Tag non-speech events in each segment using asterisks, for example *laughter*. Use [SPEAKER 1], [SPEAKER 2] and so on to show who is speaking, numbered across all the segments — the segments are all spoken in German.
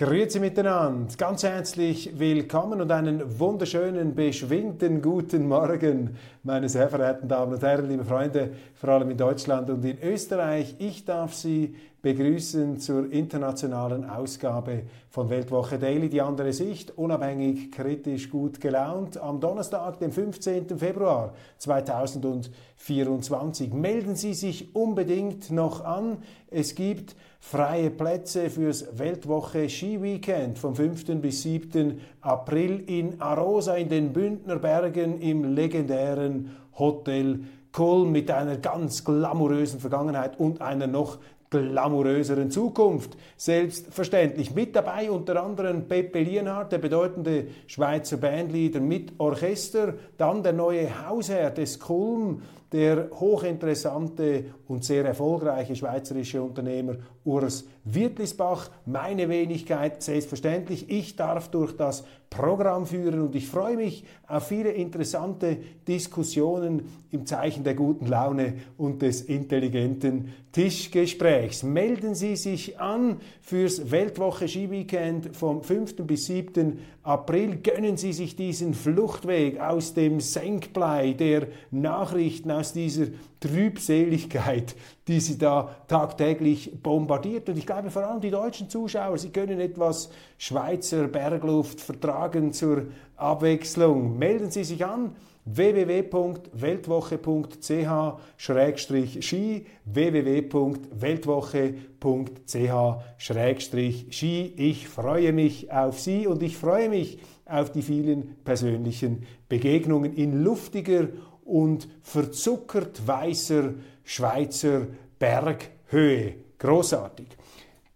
[SPEAKER 1] Grüezi miteinander, ganz herzlich willkommen und einen wunderschönen, beschwingten guten Morgen, meine sehr verehrten Damen und Herren, liebe Freunde, vor allem in Deutschland und in Österreich. Ich darf Sie begrüßen zur internationalen Ausgabe von Weltwoche Daily, die andere Sicht, unabhängig, kritisch, gut gelaunt, am Donnerstag, dem 15. Februar 2024. Melden Sie sich unbedingt noch an. Es gibt freie Plätze fürs Weltwoche Ski-Weekend vom 5. bis 7. April in Arosa in den Bündner Bergen im legendären Hotel Kulm mit einer ganz glamourösen Vergangenheit und einer noch glamouröseren Zukunft. Selbstverständlich. Mit dabei unter anderem Pepe Lienhardt, der bedeutende Schweizer Bandleader mit Orchester, dann der neue Hausherr des Kulm, der hochinteressante und sehr erfolgreiche schweizerische Unternehmer Urs Wirtlisbach, meine Wenigkeit, selbstverständlich. Ich darf durch das Programm führen und ich freue mich auf viele interessante Diskussionen im Zeichen der guten Laune und des intelligenten Tischgesprächs. Melden Sie sich an fürs Weltwoche Skiweekend vom 5. bis 7. April. Gönnen Sie sich diesen Fluchtweg aus dem Senkblei der Nachrichten, aus dieser Trübseligkeit, die Sie da tagtäglich bombardiert. Und ich glaube vor allem die deutschen Zuschauer, sie können etwas Schweizer Bergluft vertragen zur Abwechslung. Melden Sie sich an www.weltwoche.ch-ski www.weltwoche.ch-ski Ich freue mich auf Sie und ich freue mich auf die vielen persönlichen Begegnungen in luftiger und verzuckert weißer Schweizer Berghöhe. Großartig.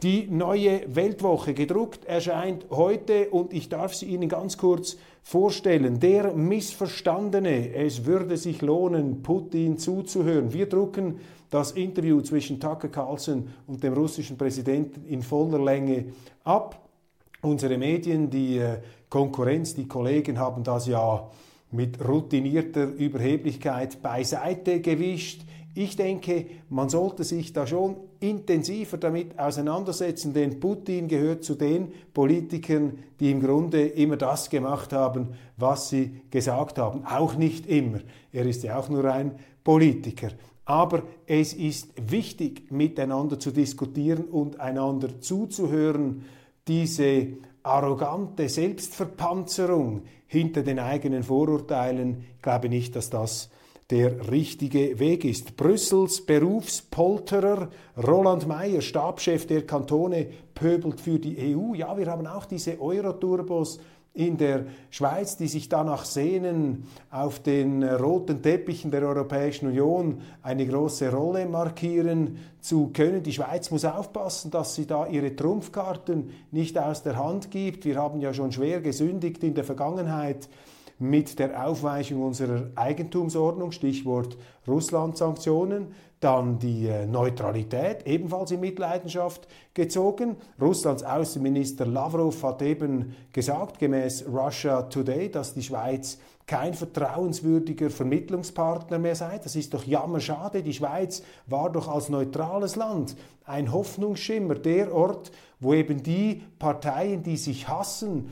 [SPEAKER 1] Die neue Weltwoche gedruckt erscheint heute und ich darf sie Ihnen ganz kurz vorstellen. Der Missverstandene, es würde sich lohnen, Putin zuzuhören. Wir drucken das Interview zwischen Tucker Carlson und dem russischen Präsidenten in voller Länge ab. Unsere Medien, die äh, Konkurrenz, die Kollegen haben das ja mit routinierter Überheblichkeit beiseite gewischt. Ich denke, man sollte sich da schon intensiver damit auseinandersetzen, denn Putin gehört zu den Politikern, die im Grunde immer das gemacht haben, was sie gesagt haben. Auch nicht immer. Er ist ja auch nur ein Politiker. Aber es ist wichtig, miteinander zu diskutieren und einander zuzuhören. Diese arrogante Selbstverpanzerung hinter den eigenen Vorurteilen, ich glaube nicht, dass das der richtige Weg ist. Brüssels Berufspolterer Roland Mayer, Stabschef der Kantone, pöbelt für die EU. Ja, wir haben auch diese Euroturbos in der Schweiz, die sich danach sehnen, auf den roten Teppichen der Europäischen Union eine große Rolle markieren zu können. Die Schweiz muss aufpassen, dass sie da ihre Trumpfkarten nicht aus der Hand gibt. Wir haben ja schon schwer gesündigt in der Vergangenheit mit der Aufweichung unserer Eigentumsordnung, Stichwort Russland-Sanktionen, dann die äh, Neutralität, ebenfalls in Mitleidenschaft gezogen. Russlands Außenminister Lavrov hat eben gesagt, gemäß Russia Today, dass die Schweiz kein vertrauenswürdiger Vermittlungspartner mehr sei. Das ist doch jammerschade. Die Schweiz war doch als neutrales Land ein Hoffnungsschimmer, der Ort, wo eben die Parteien, die sich hassen,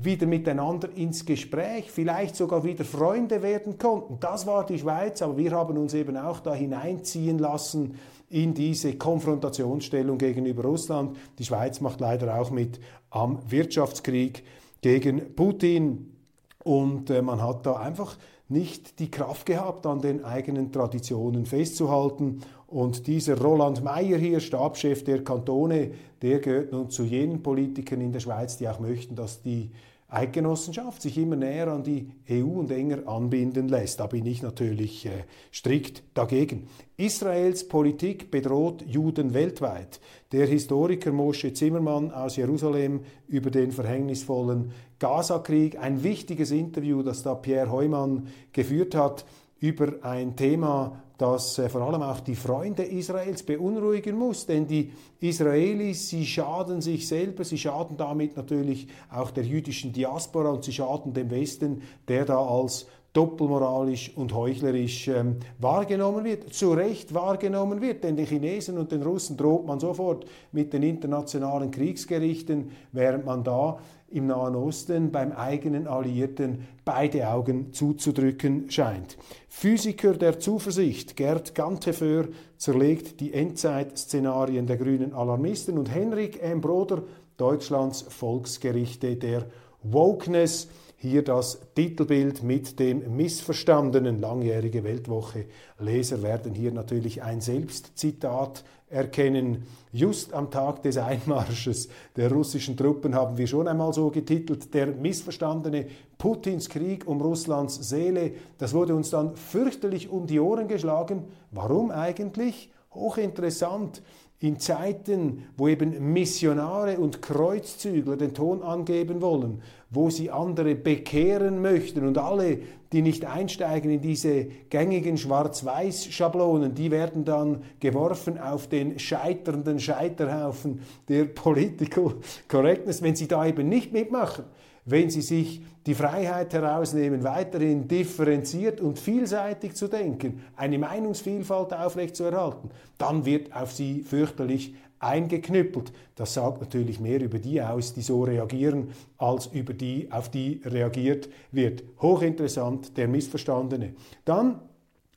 [SPEAKER 1] wieder miteinander ins Gespräch, vielleicht sogar wieder Freunde werden konnten. Das war die Schweiz, aber wir haben uns eben auch da hineinziehen lassen in diese Konfrontationsstellung gegenüber Russland. Die Schweiz macht leider auch mit am Wirtschaftskrieg gegen Putin und äh, man hat da einfach nicht die Kraft gehabt, an den eigenen Traditionen festzuhalten. Und dieser Roland Mayer hier, Stabschef der Kantone, der gehört nun zu jenen Politikern in der Schweiz, die auch möchten, dass die Eidgenossenschaft sich immer näher an die EU und enger anbinden lässt. Da bin ich natürlich äh, strikt dagegen. Israels Politik bedroht Juden weltweit. Der Historiker Moshe Zimmermann aus Jerusalem über den verhängnisvollen Gazakrieg. Ein wichtiges Interview, das da Pierre Heumann geführt hat über ein Thema, das äh, vor allem auch die Freunde Israels beunruhigen muss, denn die Israelis, sie schaden sich selber, sie schaden damit natürlich auch der jüdischen Diaspora und sie schaden dem Westen, der da als doppelmoralisch und heuchlerisch ähm, wahrgenommen wird, zu Recht wahrgenommen wird, denn den Chinesen und den Russen droht man sofort mit den internationalen Kriegsgerichten, während man da im Nahen Osten beim eigenen Alliierten beide Augen zuzudrücken scheint. Physiker der Zuversicht Gerd Gantefeur zerlegt die Endzeitszenarien der grünen Alarmisten und Henrik M. Broder Deutschlands Volksgerichte der Wokeness hier das Titelbild mit dem missverstandenen langjährige Weltwoche. Leser werden hier natürlich ein Selbstzitat erkennen. Just am Tag des Einmarsches der russischen Truppen haben wir schon einmal so getitelt, der missverstandene Putins Krieg um Russlands Seele. Das wurde uns dann fürchterlich um die Ohren geschlagen. Warum eigentlich? Hochinteressant in Zeiten, wo eben Missionare und Kreuzzügler den Ton angeben wollen, wo sie andere bekehren möchten und alle, die nicht einsteigen in diese gängigen Schwarz-Weiß-Schablonen, die werden dann geworfen auf den scheiternden Scheiterhaufen der Political Correctness, wenn sie da eben nicht mitmachen wenn sie sich die Freiheit herausnehmen, weiterhin differenziert und vielseitig zu denken, eine Meinungsvielfalt aufrechtzuerhalten, dann wird auf sie fürchterlich eingeknüppelt. Das sagt natürlich mehr über die aus, die so reagieren, als über die, auf die reagiert wird. Hochinteressant, der Missverstandene. Dann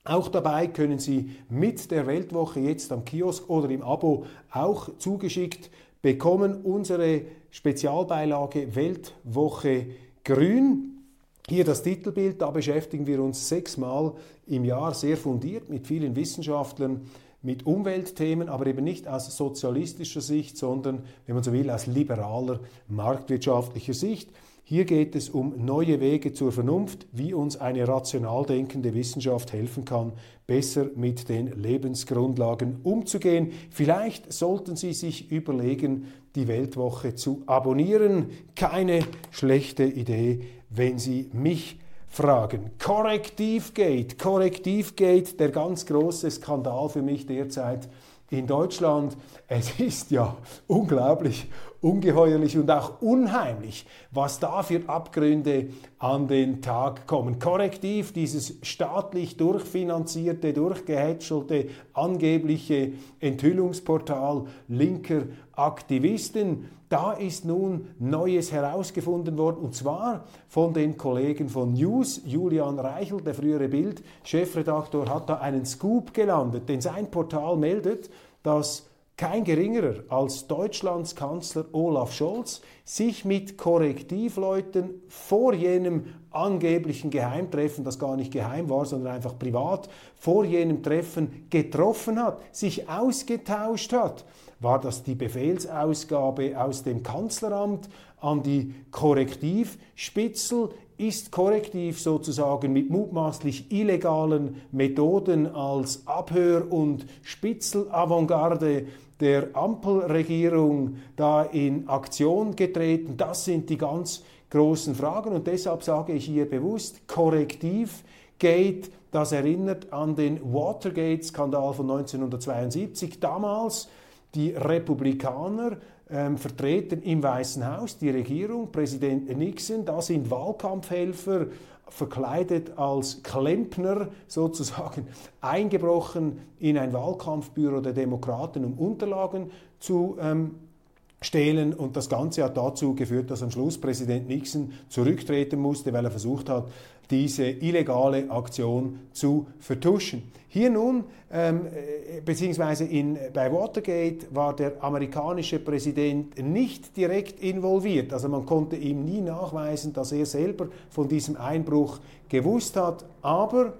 [SPEAKER 1] auch dabei können Sie mit der Weltwoche jetzt am Kiosk oder im Abo auch zugeschickt bekommen unsere Spezialbeilage Weltwoche Grün. Hier das Titelbild, da beschäftigen wir uns sechsmal im Jahr sehr fundiert mit vielen Wissenschaftlern mit Umweltthemen, aber eben nicht aus sozialistischer Sicht, sondern, wenn man so will, aus liberaler marktwirtschaftlicher Sicht. Hier geht es um neue Wege zur Vernunft, wie uns eine rational denkende Wissenschaft helfen kann, besser mit den Lebensgrundlagen umzugehen. Vielleicht sollten Sie sich überlegen, die Weltwoche zu abonnieren. Keine schlechte Idee, wenn Sie mich fragen. Korrektivgate, Korrektivgate, der ganz große Skandal für mich derzeit in Deutschland. Es *laughs* ist ja unglaublich, ungeheuerlich und auch unheimlich, was da für Abgründe an den Tag kommen. Korrektiv, dieses staatlich durchfinanzierte, durchgehätschelte, angebliche Enthüllungsportal linker Aktivisten, da ist nun Neues herausgefunden worden, und zwar von den Kollegen von News. Julian Reichel, der frühere Bild-Chefredaktor, hat da einen Scoop gelandet, denn sein Portal meldet, dass kein geringerer als Deutschlands Kanzler Olaf Scholz sich mit Korrektivleuten vor jenem angeblichen Geheimtreffen, das gar nicht geheim war, sondern einfach privat, vor jenem Treffen getroffen hat, sich ausgetauscht hat. War das die Befehlsausgabe aus dem Kanzleramt an die Korrektivspitzel? Ist Korrektiv sozusagen mit mutmaßlich illegalen Methoden als Abhör- und Spitzelavantgarde der Ampelregierung da in Aktion getreten? Das sind die ganz großen Fragen und deshalb sage ich hier bewusst, Korrektiv geht, das erinnert an den Watergate-Skandal von 1972. Damals die Republikaner ähm, vertreten im Weißen Haus die Regierung, Präsident Nixon, da sind Wahlkampfhelfer verkleidet als Klempner sozusagen *laughs* eingebrochen in ein Wahlkampfbüro der Demokraten, um Unterlagen zu ähm, stehlen. Und das Ganze hat dazu geführt, dass am Schluss Präsident Nixon zurücktreten musste, weil er versucht hat, diese illegale Aktion zu vertuschen. Hier nun, ähm, äh, beziehungsweise in, bei Watergate war der amerikanische Präsident nicht direkt involviert. Also man konnte ihm nie nachweisen, dass er selber von diesem Einbruch gewusst hat. Aber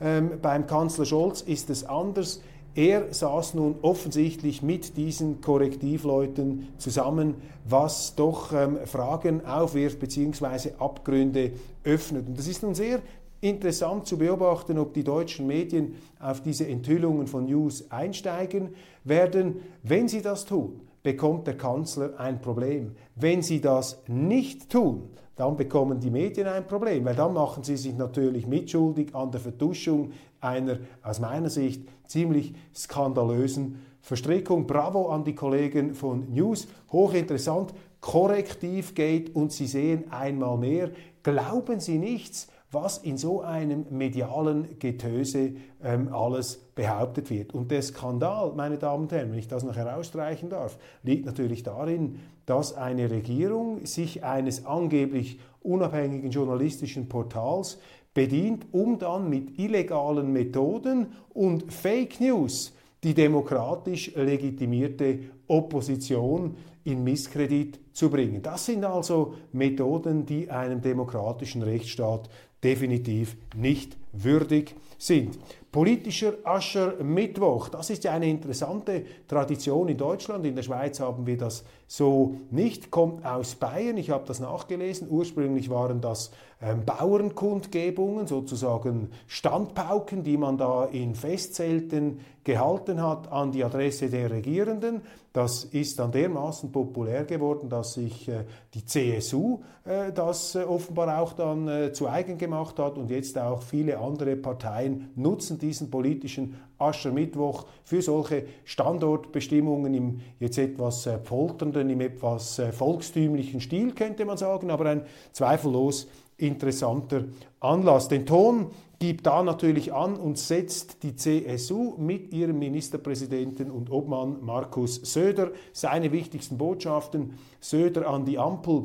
[SPEAKER 1] ähm, beim Kanzler Scholz ist es anders. Er saß nun offensichtlich mit diesen Korrektivleuten zusammen, was doch ähm, Fragen aufwirft bzw. Abgründe öffnet. Und das ist nun sehr interessant zu beobachten, ob die deutschen Medien auf diese Enthüllungen von News einsteigen werden. Wenn sie das tun, bekommt der Kanzler ein Problem. Wenn sie das nicht tun, dann bekommen die Medien ein Problem, weil dann machen sie sich natürlich mitschuldig an der Vertuschung einer aus meiner Sicht ziemlich skandalösen Verstrickung. Bravo an die Kollegen von News, hochinteressant, korrektiv geht und Sie sehen einmal mehr, glauben Sie nichts, was in so einem medialen Getöse ähm, alles behauptet wird. Und der Skandal, meine Damen und Herren, wenn ich das noch herausstreichen darf, liegt natürlich darin, dass eine Regierung sich eines angeblich unabhängigen journalistischen Portals bedient, um dann mit illegalen Methoden und Fake News die demokratisch legitimierte Opposition in Misskredit zu bringen. Das sind also Methoden, die einem demokratischen Rechtsstaat definitiv nicht würdig sind. Politischer Aschermittwoch, das ist ja eine interessante Tradition in Deutschland. In der Schweiz haben wir das so nicht, kommt aus Bayern. Ich habe das nachgelesen. Ursprünglich waren das ähm, Bauernkundgebungen, sozusagen Standpauken, die man da in Festzelten gehalten hat an die Adresse der Regierenden. Das ist dann dermaßen populär geworden, dass sich äh, die CSU äh, das äh, offenbar auch dann äh, zu eigen gemacht hat und jetzt auch viele andere Parteien nutzen diesen politischen Aschermittwoch für solche Standortbestimmungen im jetzt etwas äh, polternden, im etwas äh, volkstümlichen Stil, könnte man sagen, aber ein zweifellos interessanter Anlass. Den Ton gibt da natürlich an und setzt die CSU mit ihrem Ministerpräsidenten und Obmann Markus Söder seine wichtigsten Botschaften. Söder an die Ampel.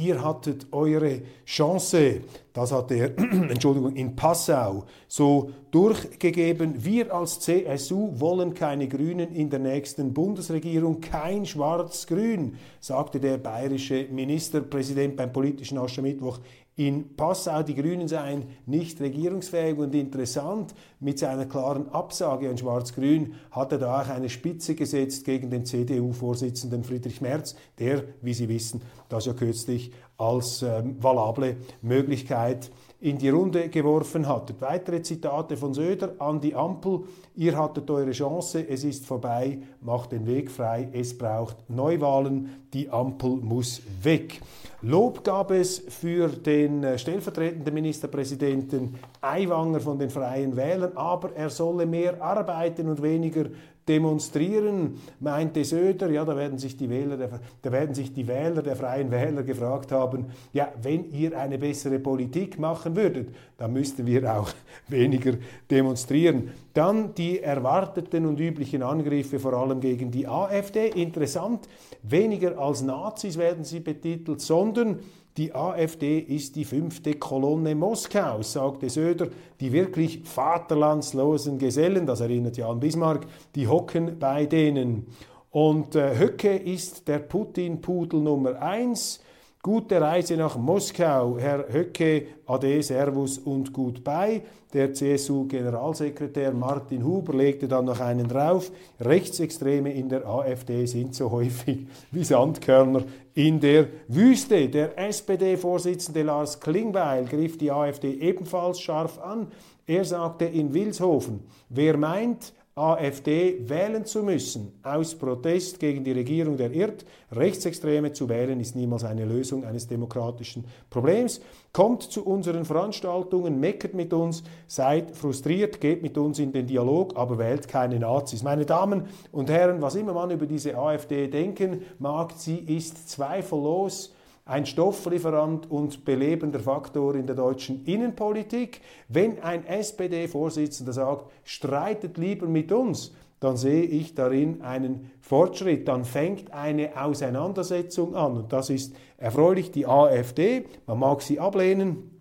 [SPEAKER 1] Ihr hattet eure Chance, das hat er, *clears throat* Entschuldigung, in Passau so durchgegeben. Wir als CSU wollen keine Grünen in der nächsten Bundesregierung, kein Schwarz-Grün, sagte der bayerische Ministerpräsident beim politischen Aschermittwoch in Passau. Die Grünen seien nicht regierungsfähig und interessant. Mit seiner klaren Absage an Schwarz-Grün hat er da auch eine Spitze gesetzt gegen den CDU-Vorsitzenden Friedrich Merz, der, wie Sie wissen, das ja kürzlich als ähm, valable Möglichkeit in die Runde geworfen hattet. Weitere Zitate von Söder an die Ampel. Ihr hattet eure Chance, es ist vorbei, macht den Weg frei, es braucht Neuwahlen, die Ampel muss weg. Lob gab es für den äh, stellvertretenden Ministerpräsidenten Aiwanger von den Freien Wählern, aber er solle mehr arbeiten und weniger demonstrieren, meinte Söder. Ja, da werden sich die Wähler, der, da werden sich die Wähler der Freien Wähler gefragt haben, ja, wenn ihr eine bessere Politik machen würdet, dann müssten wir auch *laughs* weniger demonstrieren. Dann die erwarteten und üblichen Angriffe vor allem gegen die AfD. Interessant, weniger als Nazis werden sie betitelt, sondern die AfD ist die fünfte Kolonne Moskaus, sagte Söder. Die wirklich vaterlandslosen Gesellen, das erinnert ja an Bismarck, die hocken bei denen. Und äh, Höcke ist der Putin-Pudel Nummer eins. Gute Reise nach Moskau, Herr Höcke, Ade, Servus und gut bei. Der CSU-Generalsekretär Martin Huber legte dann noch einen drauf. Rechtsextreme in der AfD sind so *laughs* häufig wie Sandkörner in der Wüste. Der SPD-Vorsitzende Lars Klingbeil griff die AfD ebenfalls scharf an. Er sagte in Wilshofen, wer meint, AfD wählen zu müssen, aus Protest gegen die Regierung der irrt. Rechtsextreme zu wählen ist niemals eine Lösung eines demokratischen Problems. Kommt zu unseren Veranstaltungen, meckert mit uns, seid frustriert, geht mit uns in den Dialog, aber wählt keine Nazis. Meine Damen und Herren, was immer man über diese AfD denken mag, sie ist zweifellos ein Stofflieferant und belebender Faktor in der deutschen Innenpolitik. Wenn ein SPD-Vorsitzender sagt, streitet lieber mit uns, dann sehe ich darin einen Fortschritt. Dann fängt eine Auseinandersetzung an. Und das ist erfreulich. Die AfD, man mag sie ablehnen,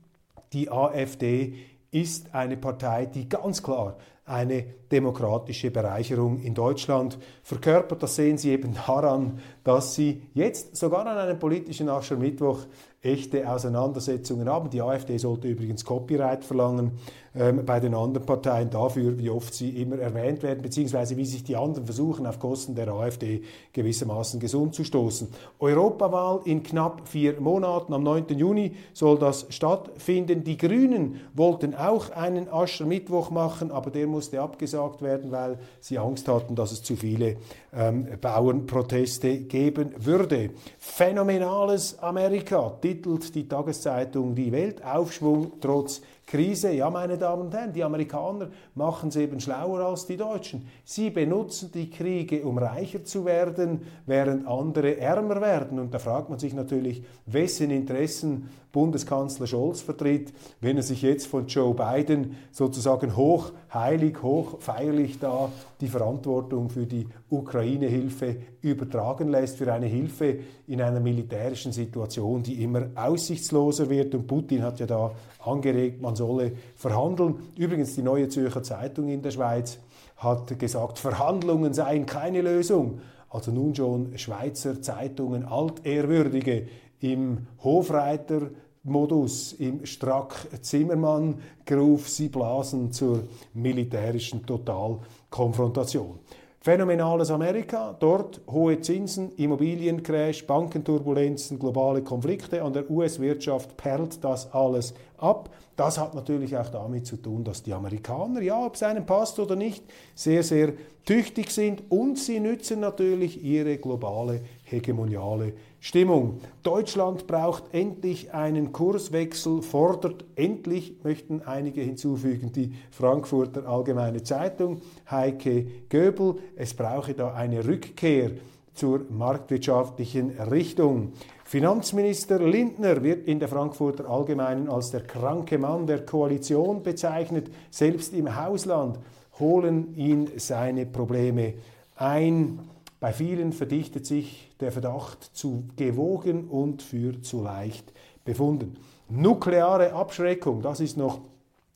[SPEAKER 1] die AfD ist eine Partei, die ganz klar eine demokratische Bereicherung in Deutschland verkörpert. Das sehen Sie eben daran, dass Sie jetzt sogar an einem politischen Aschermittwoch echte Auseinandersetzungen haben. Die AfD sollte übrigens Copyright verlangen ähm, bei den anderen Parteien dafür, wie oft sie immer erwähnt werden, beziehungsweise wie sich die anderen versuchen, auf Kosten der AfD gewissermaßen gesund zu stoßen. Europawahl in knapp vier Monaten, am 9. Juni soll das stattfinden. Die Grünen wollten auch einen Aschermittwoch machen, aber der musste abgesagt werden, weil sie Angst hatten, dass es zu viele ähm, Bauernproteste geben würde. Phänomenales Amerika titelt die Tageszeitung Die Welt. Aufschwung trotz Krise. Ja, meine Damen und Herren, die Amerikaner machen es eben schlauer als die Deutschen. Sie benutzen die Kriege, um reicher zu werden, während andere ärmer werden. Und da fragt man sich natürlich, wessen Interessen Bundeskanzler Scholz vertritt, wenn er sich jetzt von Joe Biden sozusagen hoch heilig, hoch feierlich da die Verantwortung für die Ukraine-Hilfe übertragen lässt, für eine Hilfe in einer militärischen Situation, die immer aussichtsloser wird. Und Putin hat ja da angeregt, man solle verhandeln. Übrigens, die Neue Zürcher Zeitung in der Schweiz hat gesagt, Verhandlungen seien keine Lösung. Also nun schon Schweizer Zeitungen, altehrwürdige im Hofreiter Modus im Strack-Zimmermann-Gruf, sie blasen zur militärischen Totalkonfrontation. Phänomenales Amerika, dort hohe Zinsen, Immobiliencrash, Bankenturbulenzen, globale Konflikte, an der US-Wirtschaft perlt das alles ab. Das hat natürlich auch damit zu tun, dass die Amerikaner, ja, ob es einem passt oder nicht, sehr, sehr tüchtig sind und sie nützen natürlich ihre globale hegemoniale Stimmung. Deutschland braucht endlich einen Kurswechsel, fordert endlich, möchten einige hinzufügen, die Frankfurter Allgemeine Zeitung, Heike Göbel, es brauche da eine Rückkehr zur marktwirtschaftlichen Richtung. Finanzminister Lindner wird in der Frankfurter Allgemeinen als der kranke Mann der Koalition bezeichnet. Selbst im Hausland holen ihn seine Probleme ein. Bei vielen verdichtet sich der Verdacht zu gewogen und für zu leicht befunden. Nukleare Abschreckung, das ist noch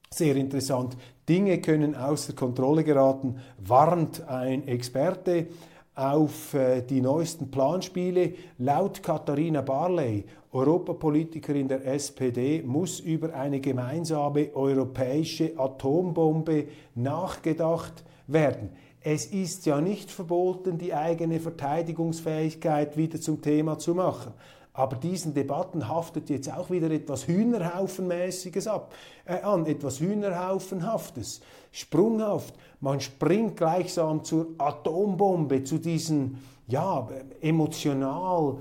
[SPEAKER 1] sehr interessant. Dinge können außer Kontrolle geraten, warnt ein Experte auf äh, die neuesten Planspiele. Laut Katharina Barley, Europapolitikerin der SPD, muss über eine gemeinsame europäische Atombombe nachgedacht werden. Es ist ja nicht verboten, die eigene Verteidigungsfähigkeit wieder zum Thema zu machen. Aber diesen Debatten haftet jetzt auch wieder etwas Hühnerhaufenmäßiges ab, äh, an, etwas Hühnerhaufenhaftes, sprunghaft. Man springt gleichsam zur Atombombe, zu diesen ja, emotional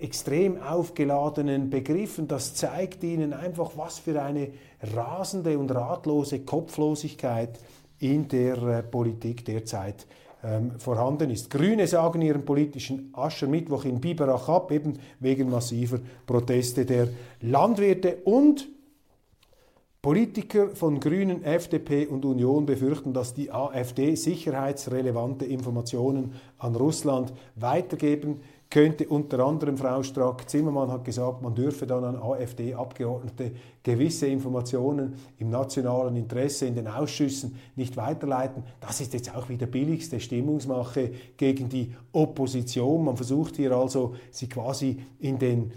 [SPEAKER 1] extrem aufgeladenen Begriffen. Das zeigt Ihnen einfach, was für eine rasende und ratlose Kopflosigkeit in der äh, Politik derzeit ähm, vorhanden ist. Grüne sagen ihren politischen Aschermittwoch in Biberach ab, eben wegen massiver Proteste der Landwirte und Politiker von Grünen, FDP und Union befürchten, dass die AfD sicherheitsrelevante Informationen an Russland weitergeben könnte unter anderem Frau Strack-Zimmermann hat gesagt, man dürfe dann an AfD-Abgeordnete gewisse Informationen im nationalen Interesse in den Ausschüssen nicht weiterleiten. Das ist jetzt auch wieder billigste Stimmungsmache gegen die Opposition. Man versucht hier also, sie quasi in den,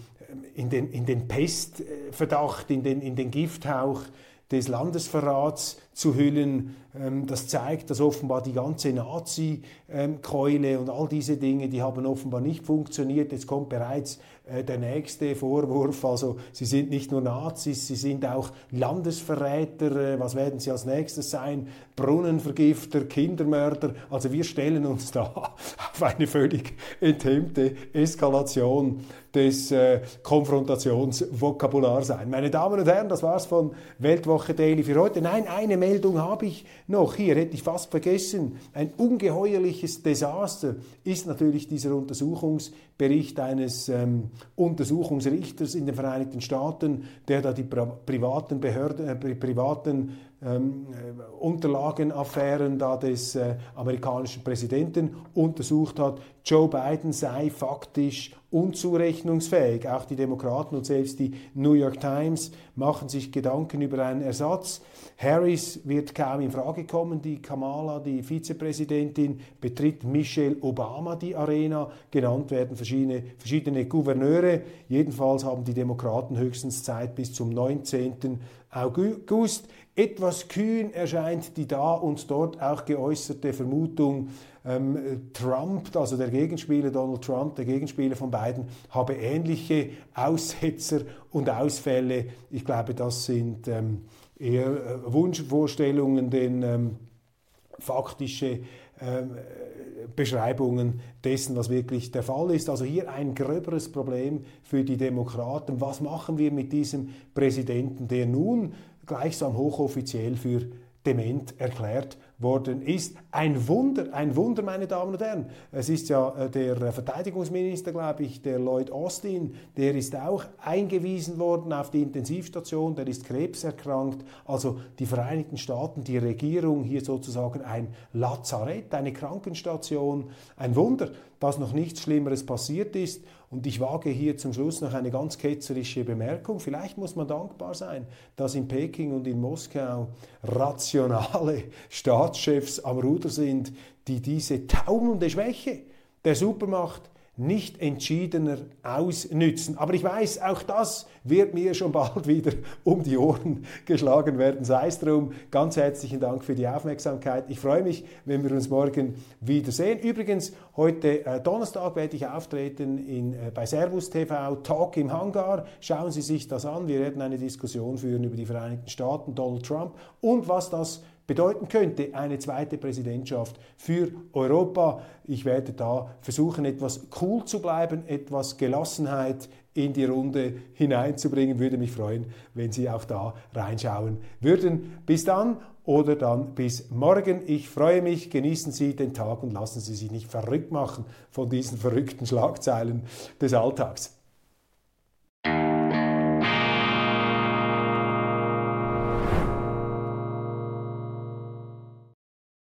[SPEAKER 1] in den, in den Pestverdacht, in den, in den Gifthauch des Landesverrats zu hüllen. Ähm, das zeigt, dass offenbar die ganze Nazi-Keule und all diese Dinge, die haben offenbar nicht funktioniert. Jetzt kommt bereits äh, der nächste Vorwurf. Also sie sind nicht nur Nazis, sie sind auch Landesverräter. Äh, was werden sie als nächstes sein? Brunnenvergifter, Kindermörder. Also wir stellen uns da *laughs* auf eine völlig enthemmte Eskalation des äh, Konfrontationsvokabulars ein. Meine Damen und Herren, das war's von Weltwoche Daily für heute. Nein, eine Meldung habe ich noch. Hier hätte ich fast vergessen. Ein ungeheuerliches Desaster ist natürlich dieser Untersuchungsbericht eines ähm, Untersuchungsrichters in den Vereinigten Staaten, der da die privaten Behörden, äh, privaten ähm, äh, Unterlagenaffären da des äh, amerikanischen Präsidenten untersucht hat. Joe Biden sei faktisch unzurechnungsfähig. Auch die Demokraten und selbst die New York Times machen sich Gedanken über einen Ersatz. Harris wird kaum in Frage kommen. Die Kamala, die Vizepräsidentin, betritt Michelle Obama die Arena. Genannt werden verschiedene, verschiedene Gouverneure. Jedenfalls haben die Demokraten höchstens Zeit bis zum 19. August. Etwas kühn erscheint die da und dort auch geäußerte Vermutung, ähm, Trump, also der Gegenspieler Donald Trump, der Gegenspieler von beiden, habe ähnliche Aussetzer und Ausfälle. Ich glaube, das sind ähm, eher äh, Wunschvorstellungen, denn ähm, faktische ähm, Beschreibungen dessen, was wirklich der Fall ist. Also hier ein gröberes Problem für die Demokraten. Was machen wir mit diesem Präsidenten, der nun gleichsam hochoffiziell für dement erklärt worden ist. Ein Wunder, ein Wunder, meine Damen und Herren. Es ist ja äh, der Verteidigungsminister, glaube ich, der Lloyd Austin, der ist auch eingewiesen worden auf die Intensivstation, der ist krebserkrankt. Also die Vereinigten Staaten, die Regierung hier sozusagen ein Lazarett, eine Krankenstation. Ein Wunder, dass noch nichts Schlimmeres passiert ist. Und ich wage hier zum Schluss noch eine ganz ketzerische Bemerkung. Vielleicht muss man dankbar sein, dass in Peking und in Moskau rationale *laughs* Staatschefs am Ruder sind, die diese taumelnde Schwäche der Supermacht nicht entschiedener ausnützen. Aber ich weiß, auch das wird mir schon bald *laughs* wieder um die Ohren geschlagen werden. Sei es drum, ganz herzlichen Dank für die Aufmerksamkeit. Ich freue mich, wenn wir uns morgen wiedersehen. Übrigens, heute äh, Donnerstag werde ich auftreten in, äh, bei Servus TV, Talk im Hangar. Schauen Sie sich das an. Wir werden eine Diskussion führen über die Vereinigten Staaten, Donald Trump und was das bedeuten könnte, eine zweite Präsidentschaft für Europa. Ich werde da versuchen, etwas cool zu bleiben, etwas Gelassenheit in die Runde hineinzubringen. Würde mich freuen, wenn Sie auch da reinschauen würden. Bis dann oder dann bis morgen. Ich freue mich, genießen Sie den Tag und lassen Sie sich nicht verrückt machen von diesen verrückten Schlagzeilen des Alltags.